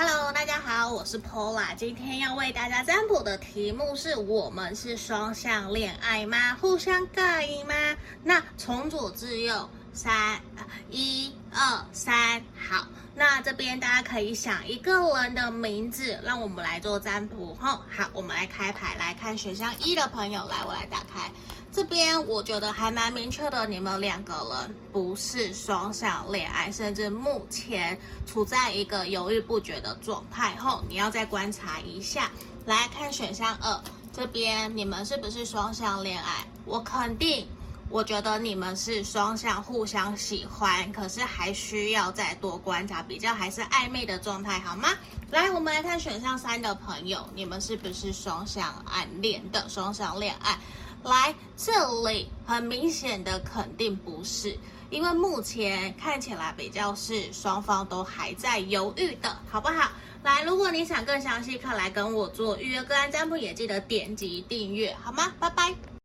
Hello，大家好，我是 Pola 今天要为大家占卜的题目是我们是双向恋爱吗？互相 gay 吗？那从左至右，三、一、二、三，好，那这边大家可以想一个人的名字，让我们来做占卜。好，好，我们来开牌，来看选项一的朋友，来，我来打开。这边我觉得还蛮明确的，你们两个人不是双向恋爱，甚至目前处在一个犹豫不决的状态。后你要再观察一下，来看选项二，这边你们是不是双向恋爱？我肯定，我觉得你们是双向互相喜欢，可是还需要再多观察，比较还是暧昧的状态，好吗？来，我们来看选项三的朋友，你们是不是双向暗恋的双向恋爱？来这里，很明显的肯定不是，因为目前看起来比较是双方都还在犹豫的，好不好？来，如果你想更详细看，来跟我做预约个案占卜，也记得点击订阅，好吗？拜拜。